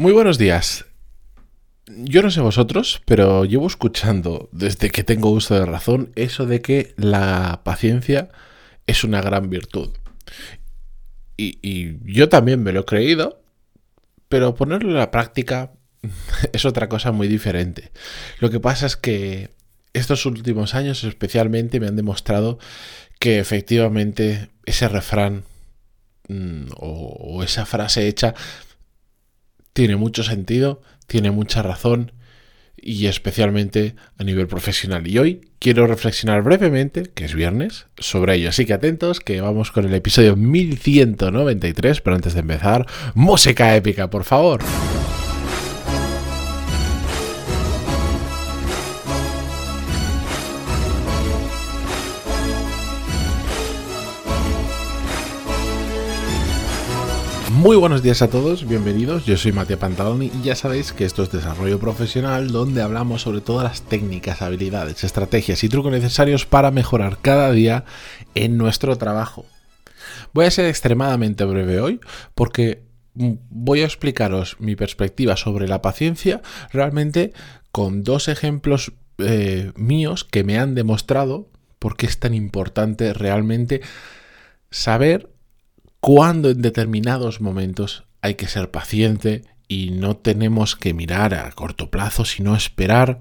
Muy buenos días. Yo no sé vosotros, pero llevo escuchando desde que tengo uso de razón eso de que la paciencia es una gran virtud. Y, yo también me lo he creído, pero ponerlo en la práctica es otra cosa muy diferente. Lo que pasa es que estos últimos años especialmente me han demostrado que efectivamente ese refrán mm, o esa frase hecha tiene mucho sentido, tiene mucha razón y especialmente a nivel profesional. Y hoy quiero reflexionar brevemente, que es viernes, sobre ello. Así que atentos, que vamos con el episodio 1193, pero antes de empezar, música épica, por favor. Muy buenos días a todos, bienvenidos. Yo soy Matías Pantaloni y ya sabéis que esto es desarrollo profesional donde hablamos sobre todas las técnicas, habilidades, estrategias y trucos necesarios para mejorar cada día en nuestro trabajo. Voy a ser extremadamente breve hoy porque voy a explicaros mi perspectiva sobre la paciencia realmente con dos ejemplos eh, míos que me han demostrado por qué es tan importante realmente saber cuando en determinados momentos hay que ser paciente y no tenemos que mirar a corto plazo, sino esperar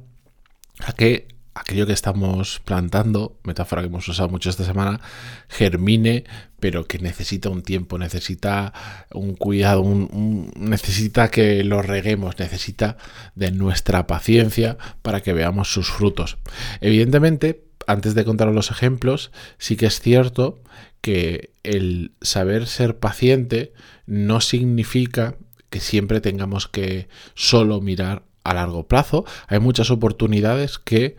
a que aquello que estamos plantando, metáfora que hemos usado mucho esta semana, germine, pero que necesita un tiempo, necesita un cuidado, necesita que lo reguemos, necesita de nuestra paciencia para que veamos sus frutos. Evidentemente, antes de contaros los ejemplos, sí que es cierto que el saber ser paciente no significa que siempre tengamos que solo mirar a largo plazo. Hay muchas oportunidades que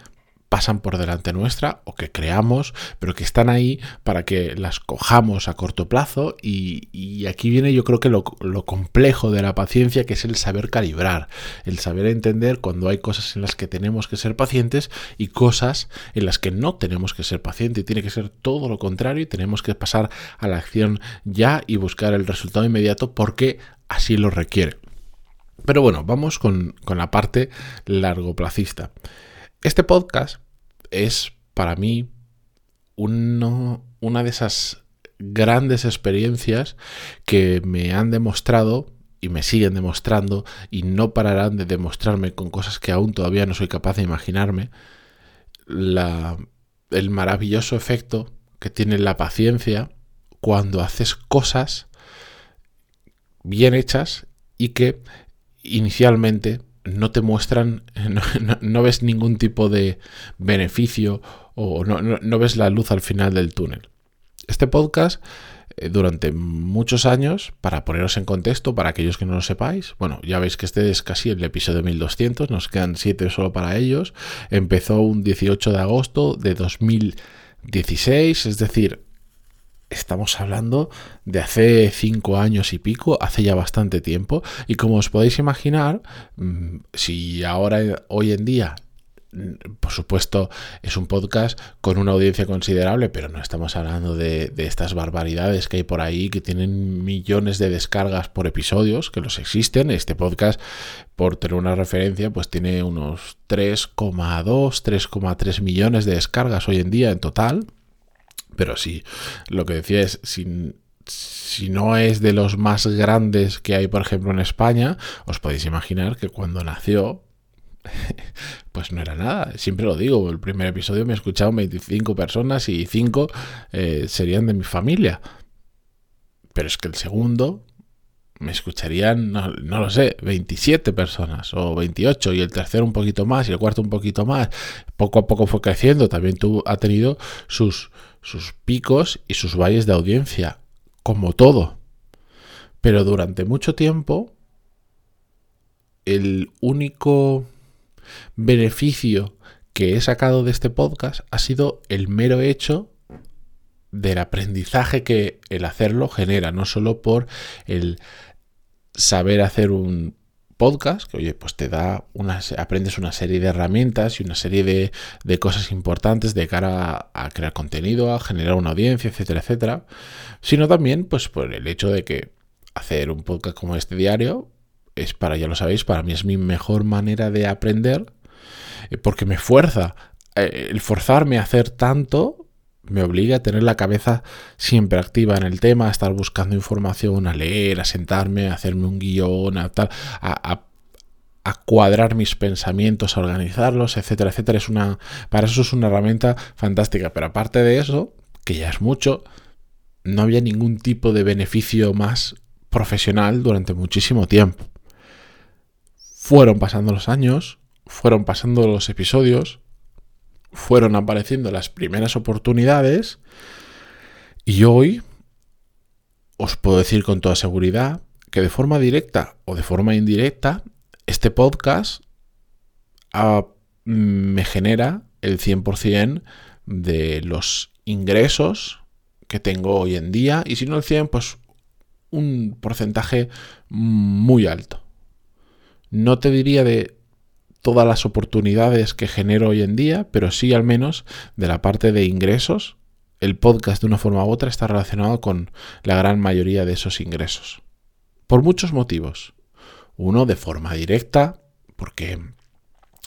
pasan por delante nuestra o que creamos, pero que están ahí para que las cojamos a corto plazo y, aquí viene yo creo que lo, complejo de la paciencia, que es el saber calibrar, el saber entender cuando hay cosas en las que tenemos que ser pacientes y cosas en las que no tenemos que ser pacientes y tiene que ser todo lo contrario y tenemos que pasar a la acción ya y buscar el resultado inmediato porque así lo requiere. Pero bueno, vamos con, con la parte largoplacista. Este podcast es para mí una de esas grandes experiencias que me han demostrado y me siguen demostrando y no pararán de demostrarme con cosas que aún todavía no soy capaz de imaginarme, el maravilloso efecto que tiene la paciencia cuando haces cosas bien hechas y que inicialmente no te muestran, no, ves ningún tipo de beneficio o no, ves la luz al final del túnel. Este podcast, eh, durante muchos años, para poneros en contexto, para aquellos que no lo sepáis, bueno, ya veis que este es casi el episodio 1200, nos quedan 7 solo para ellos, empezó un 18 de agosto de 2016, es decir, estamos hablando de hace cinco años y pico, hace ya bastante tiempo. Y como os podéis imaginar, mm, si ahora, hoy en día, mm, por supuesto, es un podcast con una audiencia considerable, pero no estamos hablando de, estas barbaridades que hay por ahí, que tienen millones de descargas por episodios, que los existen. Este podcast, por tener una referencia, pues tiene unos 3,2, 3,3 millones de descargas hoy en día en total. Pero sí, lo que decía es, si, no es de los más grandes que hay, por ejemplo, en España, os podéis imaginar que cuando nació, pues no era nada. Siempre lo digo, el primer episodio me escucharon 25 personas y 5 eh, serían de mi familia. Pero es que el segundo me escucharían, no, no, lo sé, 27 personas o 28 y el tercero un poquito más y el cuarto un poquito más. Poco a poco fue creciendo. También tú ha tenido sus sus picos y sus valles de audiencia, como todo. Pero durante mucho tiempo, el único beneficio que he sacado de este podcast ha sido el mero hecho del aprendizaje que el hacerlo genera, no solo por el saber hacer un podcast, que oye, pues te da unas, aprendes una serie de herramientas y una serie de, cosas importantes de cara a, crear contenido, a generar una audiencia, etcétera, etcétera, sino también pues por el hecho de que hacer un podcast como este diario es para, ya lo sabéis, para mí es mi mejor manera de aprender, eh, porque me fuerza. Eh, el forzarme a hacer tanto me obliga a tener la cabeza siempre activa en el tema, a estar buscando información, a leer, a sentarme, a hacerme un guion, a, tal, a, a cuadrar mis pensamientos, a organizarlos, etcétera, etcétera. Es una, para eso es una herramienta fantástica. Pero aparte de eso, que ya es mucho, no había ningún tipo de beneficio más profesional durante muchísimo tiempo. Fueron pasando los años, fueron pasando los episodios, fueron apareciendo las primeras oportunidades y hoy os puedo decir con toda seguridad que de forma directa o de forma indirecta este podcast ah, me genera el 100% de los ingresos que tengo hoy en día y si no el 100 pues un porcentaje muy alto. No te diría de todas las oportunidades que genero hoy en día, pero sí al menos de la parte de ingresos. El podcast de una forma u otra está relacionado con la gran mayoría de esos ingresos. Por muchos motivos. Uno de forma directa, porque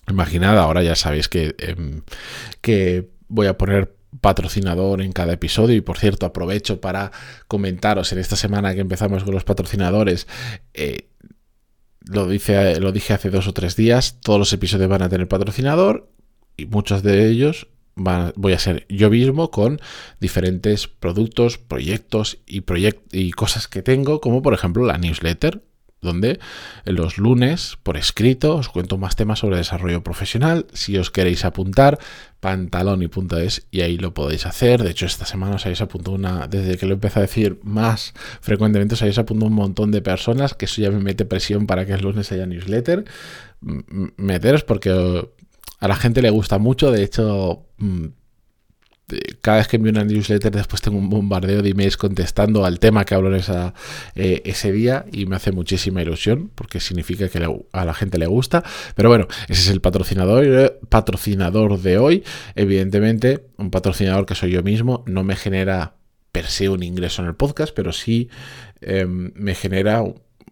imaginad, ahora ya sabéis que, em, que voy a poner patrocinador en cada episodio y por cierto aprovecho para comentaros en esta semana que empezamos con los patrocinadores eh, lo, dice, lo dije hace dos o tres días, todos los episodios van a tener patrocinador y muchos de ellos voy a ser yo mismo con diferentes productos, proyectos y, y cosas que tengo, como por ejemplo la newsletter donde los lunes por escrito os cuento más temas sobre desarrollo profesional. Si os queréis apuntar, pantaloni.es y ahí lo podéis hacer. De hecho, esta semana os habéis apuntado una, desde que lo empecé a decir más frecuentemente, os habéis apuntado un montón de personas, que eso ya me mete presión para que el lunes haya newsletter. Meteros porque a la gente le gusta mucho, de hecho mm, cada vez que envío una newsletter después tengo un bombardeo de emails contestando al tema que hablo en esa, eh, ese día y me hace muchísima ilusión porque significa que a la gente le gusta. Pero bueno, ese es el patrocinador, patrocinador de hoy. Evidentemente, un patrocinador que soy yo mismo no me genera per se un ingreso en el podcast, pero sí em, me genera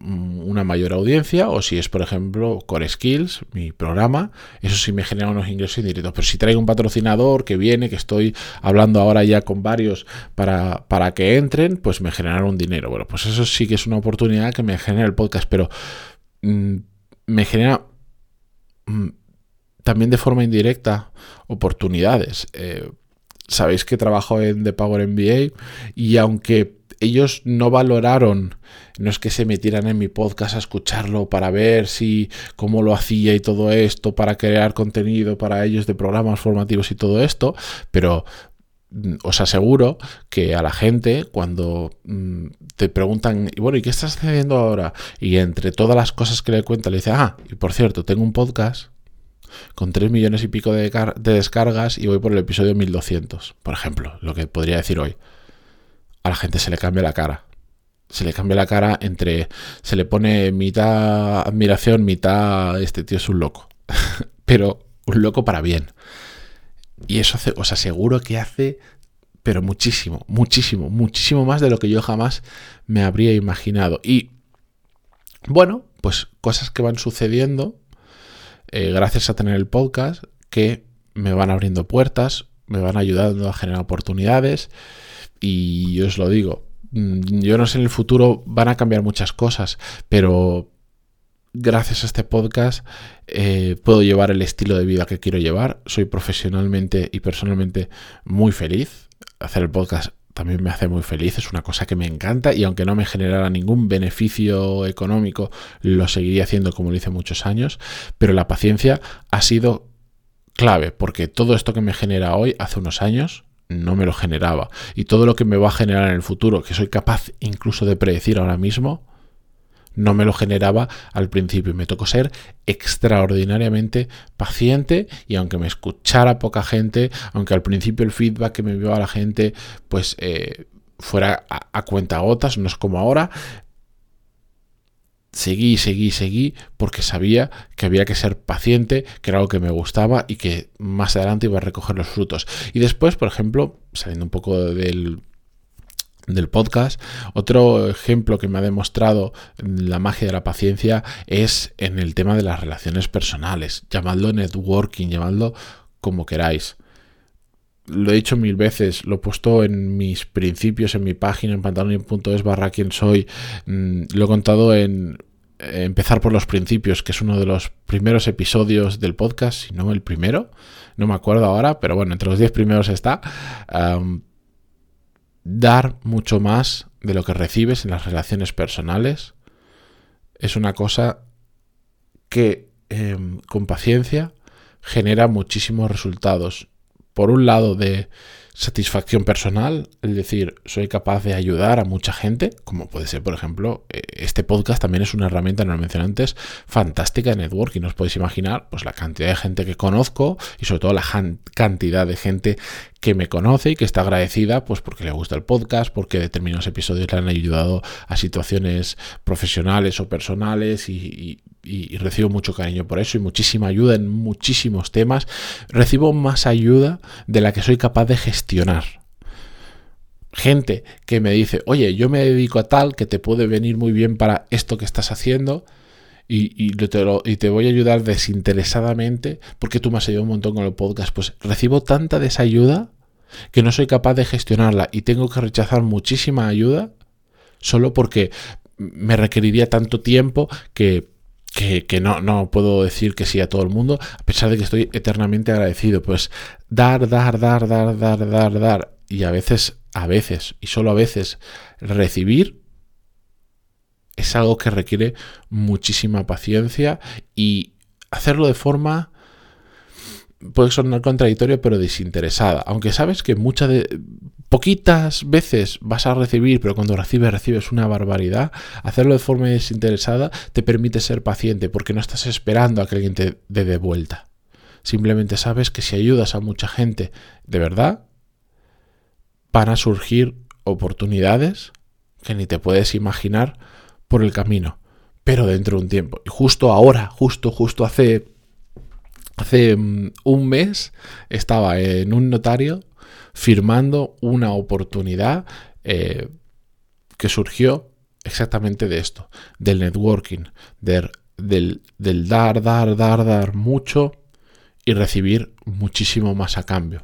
una mayor audiencia o si es, por ejemplo, Core Skills, mi programa, eso sí me genera unos ingresos indirectos. Pero si traigo un patrocinador que viene, que estoy hablando ahora ya con varios para, para que entren, pues me generan un dinero. Bueno, pues eso sí que es una oportunidad que me genera el podcast, pero mm, me genera mm, también de forma indirecta oportunidades. Eh, sabéis que trabajo en The Power MBA y aunque ellos no valoraron, no es que se metieran en mi podcast a escucharlo para ver si cómo lo hacía y todo esto, para crear contenido para ellos de programas formativos y todo esto, pero mm, os aseguro que a la gente cuando mm, te preguntan, y bueno, ¿y qué estás haciendo ahora? Y entre todas las cosas que le cuenta le dice, ah, y por cierto, tengo un podcast con 3 millones y pico de, de descargas y voy por el episodio 1200, por ejemplo, lo que podría decir hoy a la gente se le cambia la cara. Se le cambia la cara entre. Se le pone mitad admiración, mitad. Este tío es un loco. pero un loco para bien. Y eso hace, os aseguro que hace. Pero muchísimo, muchísimo, muchísimo más de lo que yo jamás me habría imaginado. Y. Bueno, pues cosas que van sucediendo. Eh, gracias a tener el podcast. Que me van abriendo puertas. Me van ayudando a generar oportunidades y yo os lo digo, mm, yo no sé en el futuro van a cambiar muchas cosas, pero gracias a este podcast eh, puedo llevar el estilo de vida que quiero llevar. Soy profesionalmente y personalmente muy feliz. Hacer el podcast también me hace muy feliz, es una cosa que me encanta y aunque no me generara ningún beneficio económico, lo seguiría haciendo como lo hice muchos años, pero la paciencia ha sido clave porque todo esto que me genera hoy hace unos años no me lo generaba. Y todo lo que me va a generar en el futuro, que soy capaz incluso de predecir ahora mismo, no me lo generaba al principio. Me tocó ser extraordinariamente paciente y aunque me escuchara poca gente, aunque al principio el feedback que me enviaba la gente pues eh, fuera a, a cuenta gotas, no es como ahora, seguí, seguí, seguí, porque sabía que había que ser paciente, que era algo que me gustaba y que más adelante iba a recoger los frutos. Y después, por ejemplo, saliendo un poco del, del podcast. Otro ejemplo que me ha demostrado la magia de la paciencia es en el tema de las relaciones personales. Llamadlo networking, llamadlo como queráis. Lo he dicho mil veces, lo he puesto en mis principios, en mi página, en pantalón.es barra quien soy. Mm, lo he contado en empezar por los principios, que es uno de los primeros episodios del podcast, si no el primero, no me acuerdo ahora, pero bueno, entre los diez primeros está dar mucho más de lo que recibes en las relaciones personales es una cosa que em, con paciencia genera muchísimos resultados. Por un lado de satisfacción personal, es decir, soy capaz de ayudar a mucha gente, como puede ser, por ejemplo, eh, este podcast también es una herramienta, no lo mencioné antes, fantástica de networking. Os podéis imaginar pues, la cantidad de gente que conozco y sobre todo la cantidad de gente que me conoce y que está agradecida pues porque le gusta el podcast, porque determinados episodios le han ayudado a situaciones profesionales o personales y, y, recibo mucho cariño por eso y muchísima ayuda en muchísimos temas. Recibo más ayuda de la que soy capaz de gestionar. Gente que me dice, oye, yo me dedico a tal que te puede venir muy bien para esto que estás haciendo y, te, y te voy a ayudar desinteresadamente porque tú me has ayudado un montón con el podcast. Pues recibo tanta desayuda que no soy capaz de gestionarla y tengo que rechazar muchísima ayuda solo porque me requeriría tanto tiempo que, que, no, no, puedo decir que sí a todo el mundo, a pesar de que estoy eternamente agradecido. Pues dar, dar, dar, dar, dar, dar, dar. Y a veces, a veces, y solo a veces, recibir es algo que requiere muchísima paciencia y hacerlo de forma puede sonar contradictorio, pero desinteresada. Aunque sabes que muchas de. poquitas veces vas a recibir, pero cuando recibes, recibes una barbaridad. Hacerlo de forma desinteresada te permite ser paciente, porque no estás esperando a que alguien te dé de vuelta. Simplemente sabes que si ayudas a mucha gente de verdad, van a surgir oportunidades que ni te puedes imaginar por el camino, pero dentro de un tiempo. Y justo ahora, justo, justo hace Hace mm, un mes estaba en un notario firmando una oportunidad eh, que surgió exactamente de esto, del networking, del, del dar, dar, dar, dar mucho y recibir muchísimo más a cambio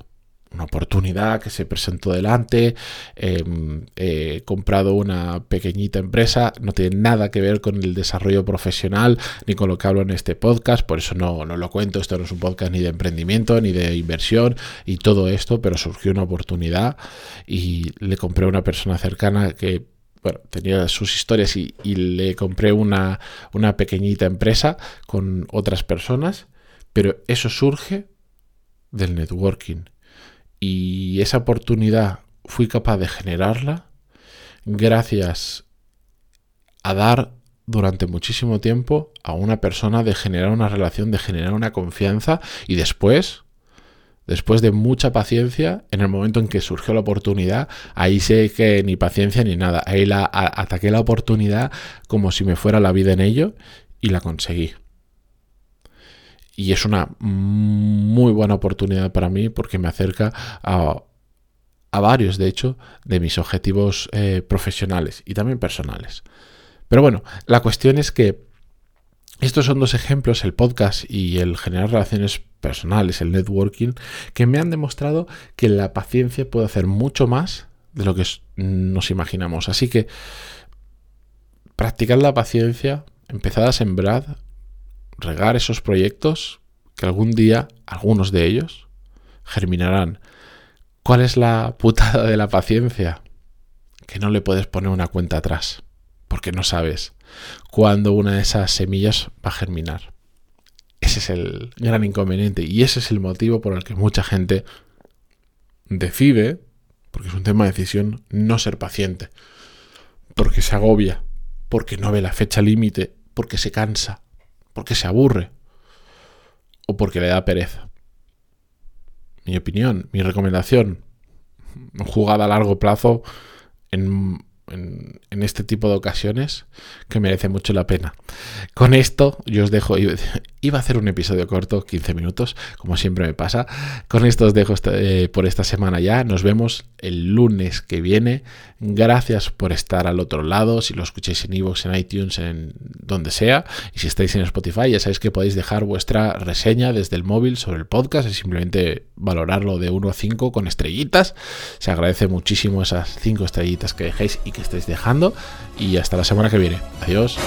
una oportunidad que se presentó delante, he comprado una pequeñita empresa, no tiene nada que ver con el desarrollo profesional ni con lo que hablo en este podcast, por eso no, no lo cuento, esto no es un podcast ni de emprendimiento ni de inversión y todo esto, pero surgió una oportunidad y le compré a una persona cercana que bueno, tenía sus historias y, y le compré una, una pequeñita empresa con otras personas, pero eso surge del networking y esa oportunidad fui capaz de generarla gracias a dar durante muchísimo tiempo a una persona de generar una relación, de generar una confianza y después, después de mucha paciencia, en el momento en que surgió la oportunidad, ahí sé que ni paciencia ni nada, ahí la, ataqué la oportunidad como si me fuera la vida en ello y la conseguí y es una muy buena oportunidad para mí porque me acerca a, varios, de hecho, de mis objetivos eh, profesionales y también personales. Pero bueno, la cuestión es que estos son dos ejemplos, el podcast y el generar relaciones personales, el networking, que me han demostrado que la paciencia puede hacer mucho más de lo que nos imaginamos. Así que practicad la paciencia, empezad a sembrar, regar esos proyectos que algún día, algunos de ellos, germinarán. ¿Cuál es la putada de la paciencia? Que no le puedes poner una cuenta atrás, porque no sabes cuándo una de esas semillas va a germinar. Ese es el gran inconveniente y ese es el motivo por el que mucha gente decide, porque es un tema de decisión, no ser paciente, porque se agobia, porque no ve la fecha límite, porque se cansa, porque se aburre o porque le da pereza. Mi opinión, mi recomendación, jugada a largo plazo en, este tipo de ocasiones que merece mucho la pena. Con esto yo os dejo, Iba a hacer un episodio corto, 15 minutos, como siempre me pasa. Con esto os dejo eh, por esta semana ya. Nos vemos el lunes que viene. Gracias por estar al otro lado. Si lo escucháis en iVoox, en iTunes, en donde sea. Y si estáis en Spotify, ya sabéis que podéis dejar vuestra reseña desde el móvil sobre el podcast y simplemente valorarlo de 1 a 5 con estrellitas. Se agradece muchísimo esas 5 estrellitas que dejéis y que estáis dejando y hasta la semana que viene. Adiós.